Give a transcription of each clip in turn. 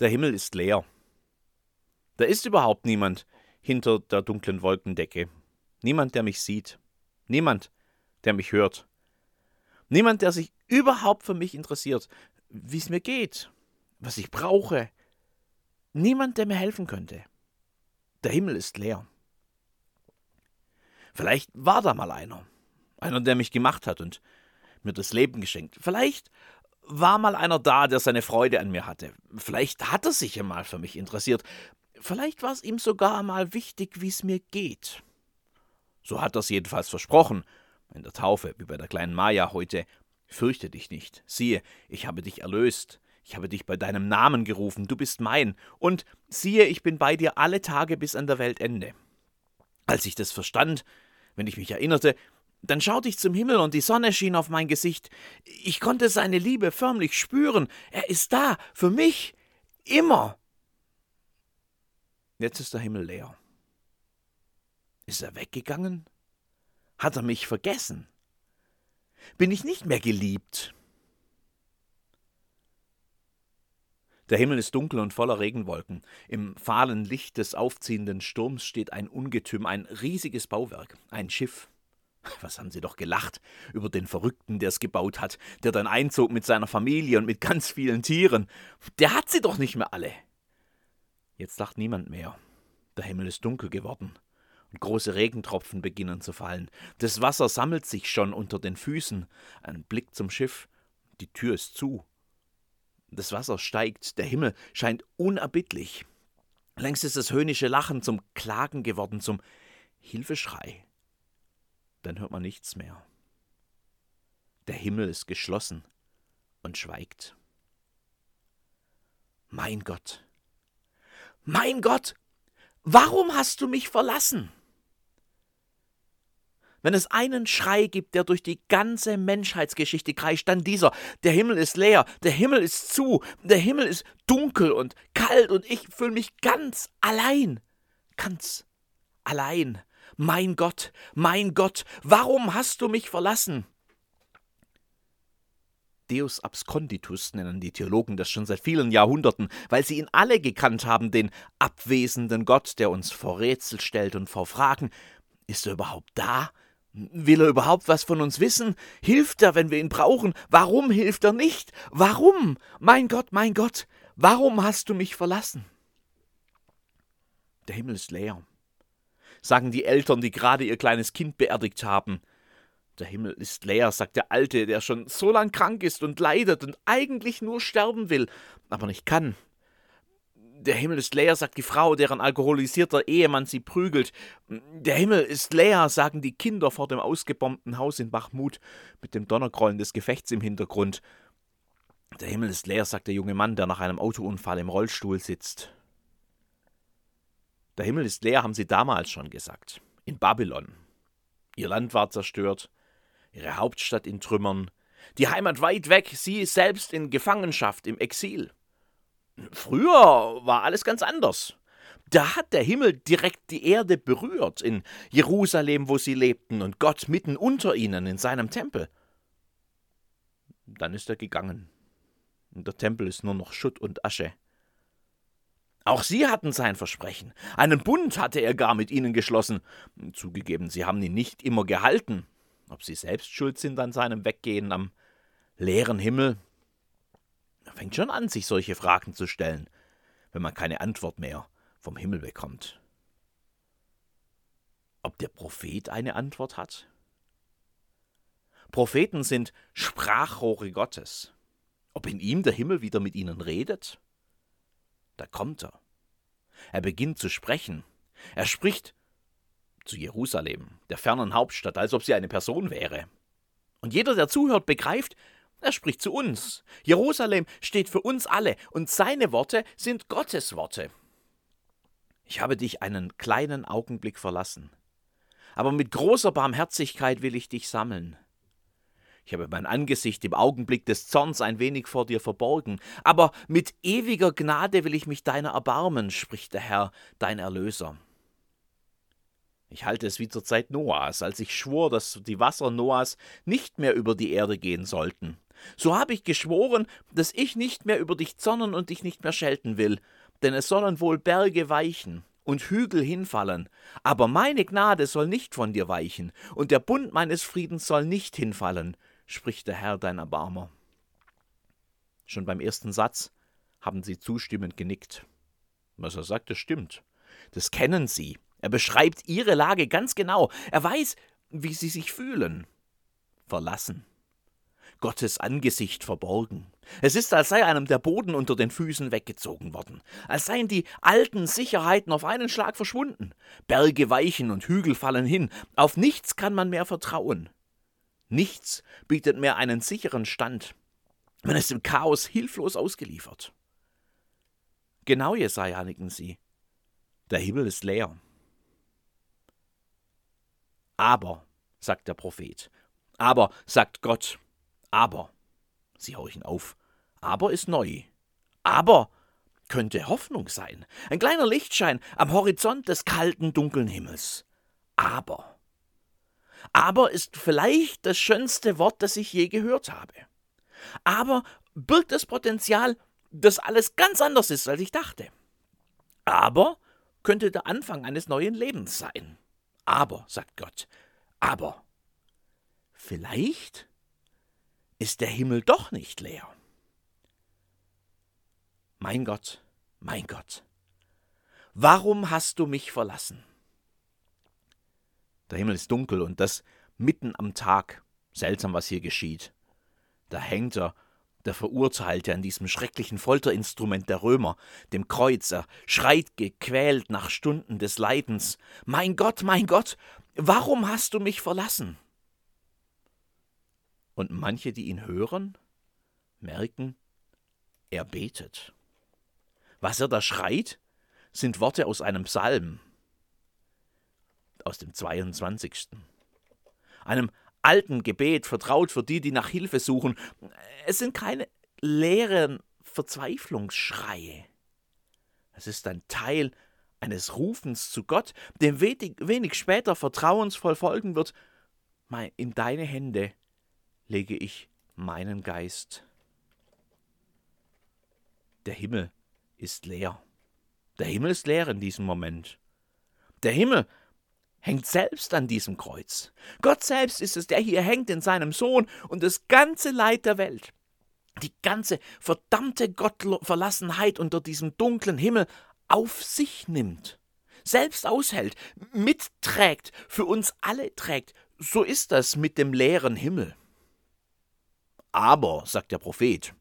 Der Himmel ist leer. Da ist überhaupt niemand hinter der dunklen Wolkendecke. Niemand, der mich sieht. Niemand, der mich hört. Niemand, der sich überhaupt für mich interessiert, wie es mir geht, was ich brauche. Niemand, der mir helfen könnte. Der Himmel ist leer. Vielleicht war da mal einer. Einer, der mich gemacht hat und mir das Leben geschenkt. Vielleicht war mal einer da, der seine Freude an mir hatte. Vielleicht hat er sich einmal für mich interessiert. Vielleicht war es ihm sogar einmal wichtig, wie es mir geht. So hat er es jedenfalls versprochen. In der Taufe, wie bei der kleinen Maya heute. Fürchte dich nicht. Siehe, ich habe dich erlöst. Ich habe dich bei deinem Namen gerufen. Du bist mein. Und siehe, ich bin bei dir alle Tage bis an der Weltende. Als ich das verstand, wenn ich mich erinnerte, dann schaute ich zum Himmel und die Sonne schien auf mein Gesicht. Ich konnte seine Liebe förmlich spüren. Er ist da, für mich, immer. Jetzt ist der Himmel leer. Ist er weggegangen? Hat er mich vergessen? Bin ich nicht mehr geliebt? Der Himmel ist dunkel und voller Regenwolken. Im fahlen Licht des aufziehenden Sturms steht ein Ungetüm, ein riesiges Bauwerk, ein Schiff. Was haben sie doch gelacht über den Verrückten, der es gebaut hat, der dann einzog mit seiner Familie und mit ganz vielen Tieren. Der hat sie doch nicht mehr alle. Jetzt lacht niemand mehr. Der Himmel ist dunkel geworden und große Regentropfen beginnen zu fallen. Das Wasser sammelt sich schon unter den Füßen. Ein Blick zum Schiff. Die Tür ist zu. Das Wasser steigt, der Himmel scheint unerbittlich. Längst ist das höhnische Lachen zum Klagen geworden, zum Hilfeschrei dann hört man nichts mehr. Der Himmel ist geschlossen und schweigt. Mein Gott, mein Gott, warum hast du mich verlassen? Wenn es einen Schrei gibt, der durch die ganze Menschheitsgeschichte kreischt, dann dieser. Der Himmel ist leer, der Himmel ist zu, der Himmel ist dunkel und kalt und ich fühle mich ganz allein. Ganz allein. Mein Gott, mein Gott, warum hast du mich verlassen? Deus absconditus nennen die Theologen das schon seit vielen Jahrhunderten, weil sie ihn alle gekannt haben, den abwesenden Gott, der uns vor Rätsel stellt und vor Fragen. Ist er überhaupt da? Will er überhaupt was von uns wissen? Hilft er, wenn wir ihn brauchen? Warum hilft er nicht? Warum? Mein Gott, mein Gott, warum hast du mich verlassen? Der Himmel ist leer sagen die Eltern, die gerade ihr kleines Kind beerdigt haben. Der Himmel ist leer, sagt der Alte, der schon so lang krank ist und leidet und eigentlich nur sterben will, aber nicht kann. Der Himmel ist leer, sagt die Frau, deren alkoholisierter Ehemann sie prügelt. Der Himmel ist leer, sagen die Kinder vor dem ausgebombten Haus in Bachmut mit dem Donnergrollen des Gefechts im Hintergrund. Der Himmel ist leer, sagt der junge Mann, der nach einem Autounfall im Rollstuhl sitzt. Der Himmel ist leer, haben sie damals schon gesagt. In Babylon. Ihr Land war zerstört, ihre Hauptstadt in Trümmern, die Heimat weit weg, sie selbst in Gefangenschaft, im Exil. Früher war alles ganz anders. Da hat der Himmel direkt die Erde berührt, in Jerusalem, wo sie lebten, und Gott mitten unter ihnen in seinem Tempel. Dann ist er gegangen, der Tempel ist nur noch Schutt und Asche. Auch sie hatten sein Versprechen. Einen Bund hatte er gar mit ihnen geschlossen. Zugegeben, sie haben ihn nicht immer gehalten. Ob sie selbst schuld sind an seinem Weggehen am leeren Himmel? Er fängt schon an, sich solche Fragen zu stellen, wenn man keine Antwort mehr vom Himmel bekommt. Ob der Prophet eine Antwort hat? Propheten sind Sprachrohre Gottes. Ob in ihm der Himmel wieder mit ihnen redet? Da kommt er. Er beginnt zu sprechen. Er spricht zu Jerusalem, der fernen Hauptstadt, als ob sie eine Person wäre. Und jeder, der zuhört, begreift, er spricht zu uns. Jerusalem steht für uns alle, und seine Worte sind Gottes Worte. Ich habe dich einen kleinen Augenblick verlassen, aber mit großer Barmherzigkeit will ich dich sammeln. Ich habe mein Angesicht im Augenblick des Zorns ein wenig vor dir verborgen, aber mit ewiger Gnade will ich mich deiner erbarmen, spricht der Herr, dein Erlöser. Ich halte es wie zur Zeit Noahs, als ich schwor, dass die Wasser Noahs nicht mehr über die Erde gehen sollten. So habe ich geschworen, dass ich nicht mehr über dich zornen und dich nicht mehr schelten will, denn es sollen wohl Berge weichen und Hügel hinfallen, aber meine Gnade soll nicht von dir weichen, und der Bund meines Friedens soll nicht hinfallen, spricht der Herr dein Erbarmer. Schon beim ersten Satz haben sie zustimmend genickt. Was er sagt, das stimmt. Das kennen sie. Er beschreibt ihre Lage ganz genau. Er weiß, wie sie sich fühlen. Verlassen. Gottes Angesicht verborgen. Es ist, als sei einem der Boden unter den Füßen weggezogen worden, als seien die alten Sicherheiten auf einen Schlag verschwunden. Berge weichen und Hügel fallen hin, auf nichts kann man mehr vertrauen. Nichts bietet mehr einen sicheren Stand. Man ist im Chaos hilflos ausgeliefert. Genau, Jesaja, nicken sie. Der Himmel ist leer. Aber, sagt der Prophet, aber, sagt Gott, aber, sie horchen auf, aber ist neu. Aber könnte Hoffnung sein, ein kleiner Lichtschein am Horizont des kalten, dunklen Himmels. Aber. Aber ist vielleicht das schönste Wort, das ich je gehört habe. Aber birgt das Potenzial, dass alles ganz anders ist, als ich dachte. Aber könnte der Anfang eines neuen Lebens sein. Aber, sagt Gott, aber vielleicht ist der Himmel doch nicht leer. Mein Gott, mein Gott, warum hast du mich verlassen? Der Himmel ist dunkel und das mitten am Tag. Seltsam, was hier geschieht. Da hängt er, der Verurteilte, an diesem schrecklichen Folterinstrument der Römer, dem Kreuz. Er schreit gequält nach Stunden des Leidens. Mein Gott, mein Gott, warum hast du mich verlassen? Und manche, die ihn hören, merken, er betet. Was er da schreit, sind Worte aus einem Psalm, aus dem 22. Einem alten Gebet, vertraut für die, die nach Hilfe suchen. Es sind keine leeren Verzweiflungsschreie. Es ist ein Teil eines Rufens zu Gott, dem wenig, wenig später vertrauensvoll folgen wird, in deine Hände lege ich meinen Geist. Der Himmel ist leer. Der Himmel ist leer in diesem Moment. Der Himmel hängt selbst an diesem Kreuz. Gott selbst ist es, der hier hängt in seinem Sohn und das ganze Leid der Welt, die ganze verdammte Gottverlassenheit unter diesem dunklen Himmel auf sich nimmt, selbst aushält, mitträgt, für uns alle trägt. So ist das mit dem leeren Himmel. Aber, sagt der Prophet,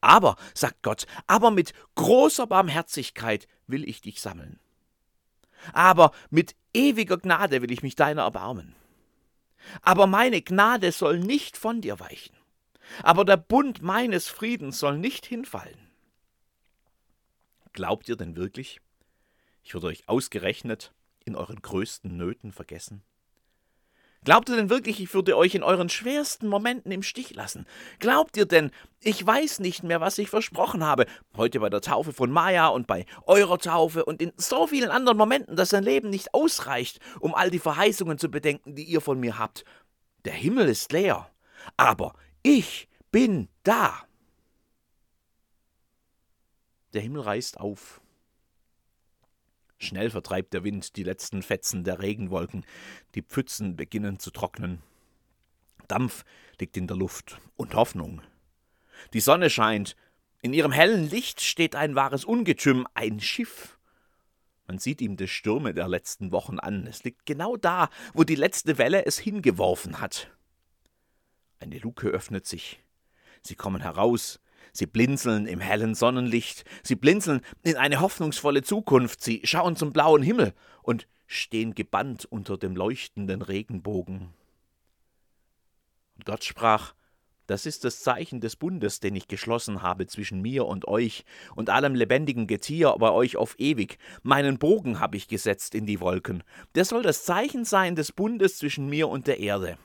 aber, sagt Gott, aber mit großer Barmherzigkeit will ich dich sammeln. Aber mit ewiger Gnade will ich mich deiner erbarmen. Aber meine Gnade soll nicht von dir weichen. Aber der Bund meines Friedens soll nicht hinfallen. Glaubt ihr denn wirklich, ich würde euch ausgerechnet in euren größten Nöten vergessen? Glaubt ihr denn wirklich, ich würde euch in euren schwersten Momenten im Stich lassen? Glaubt ihr denn, ich weiß nicht mehr, was ich versprochen habe, heute bei der Taufe von Maya und bei eurer Taufe und in so vielen anderen Momenten, dass sein Leben nicht ausreicht, um all die Verheißungen zu bedenken, die ihr von mir habt? Der Himmel ist leer, aber ich bin da. Der Himmel reißt auf Schnell vertreibt der Wind die letzten Fetzen der Regenwolken, die Pfützen beginnen zu trocknen. Dampf liegt in der Luft und Hoffnung. Die Sonne scheint, in ihrem hellen Licht steht ein wahres Ungetüm, ein Schiff. Man sieht ihm die Stürme der letzten Wochen an. Es liegt genau da, wo die letzte Welle es hingeworfen hat. Eine Luke öffnet sich. Sie kommen heraus, Sie blinzeln im hellen Sonnenlicht, sie blinzeln in eine hoffnungsvolle Zukunft, sie schauen zum blauen Himmel und stehen gebannt unter dem leuchtenden Regenbogen. Und Gott sprach, das ist das Zeichen des Bundes, den ich geschlossen habe zwischen mir und euch und allem lebendigen Getier bei euch auf ewig. Meinen Bogen habe ich gesetzt in die Wolken. Der soll das Zeichen sein des Bundes zwischen mir und der Erde.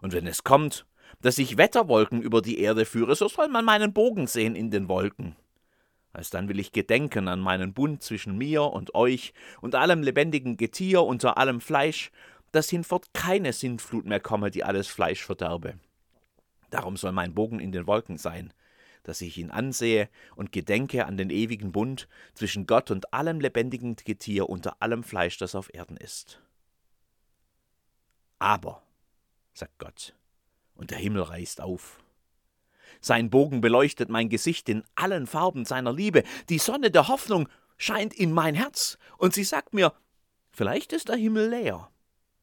Und wenn es kommt, dass ich Wetterwolken über die Erde führe, so soll man meinen Bogen sehen in den Wolken. Alsdann will ich gedenken an meinen Bund zwischen mir und euch und allem lebendigen Getier unter allem Fleisch, dass hinfort keine Sintflut mehr komme, die alles Fleisch verderbe. Darum soll mein Bogen in den Wolken sein, dass ich ihn ansehe und gedenke an den ewigen Bund zwischen Gott und allem lebendigen Getier unter allem Fleisch, das auf Erden ist. Aber, sagt Gott, und der Himmel reißt auf. Sein Bogen beleuchtet mein Gesicht in allen Farben seiner Liebe. Die Sonne der Hoffnung scheint in mein Herz, und sie sagt mir, vielleicht ist der Himmel leer,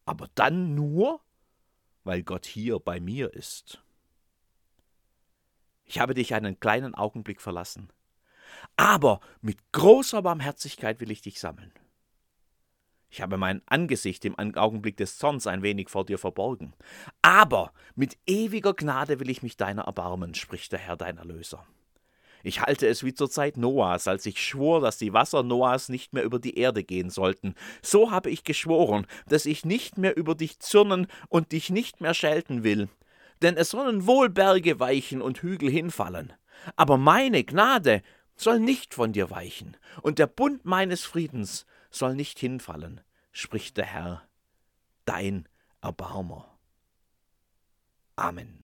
aber dann nur, weil Gott hier bei mir ist. Ich habe dich einen kleinen Augenblick verlassen, aber mit großer Barmherzigkeit will ich dich sammeln. Ich habe mein Angesicht im Augenblick des Zorns ein wenig vor dir verborgen. Aber mit ewiger Gnade will ich mich deiner erbarmen, spricht der Herr dein Erlöser. Ich halte es wie zur Zeit Noahs, als ich schwor, dass die Wasser Noahs nicht mehr über die Erde gehen sollten. So habe ich geschworen, dass ich nicht mehr über dich zürnen und dich nicht mehr schelten will. Denn es sollen wohl Berge weichen und Hügel hinfallen. Aber meine Gnade soll nicht von dir weichen, und der Bund meines Friedens soll nicht hinfallen, spricht der Herr, dein Erbarmer. Amen.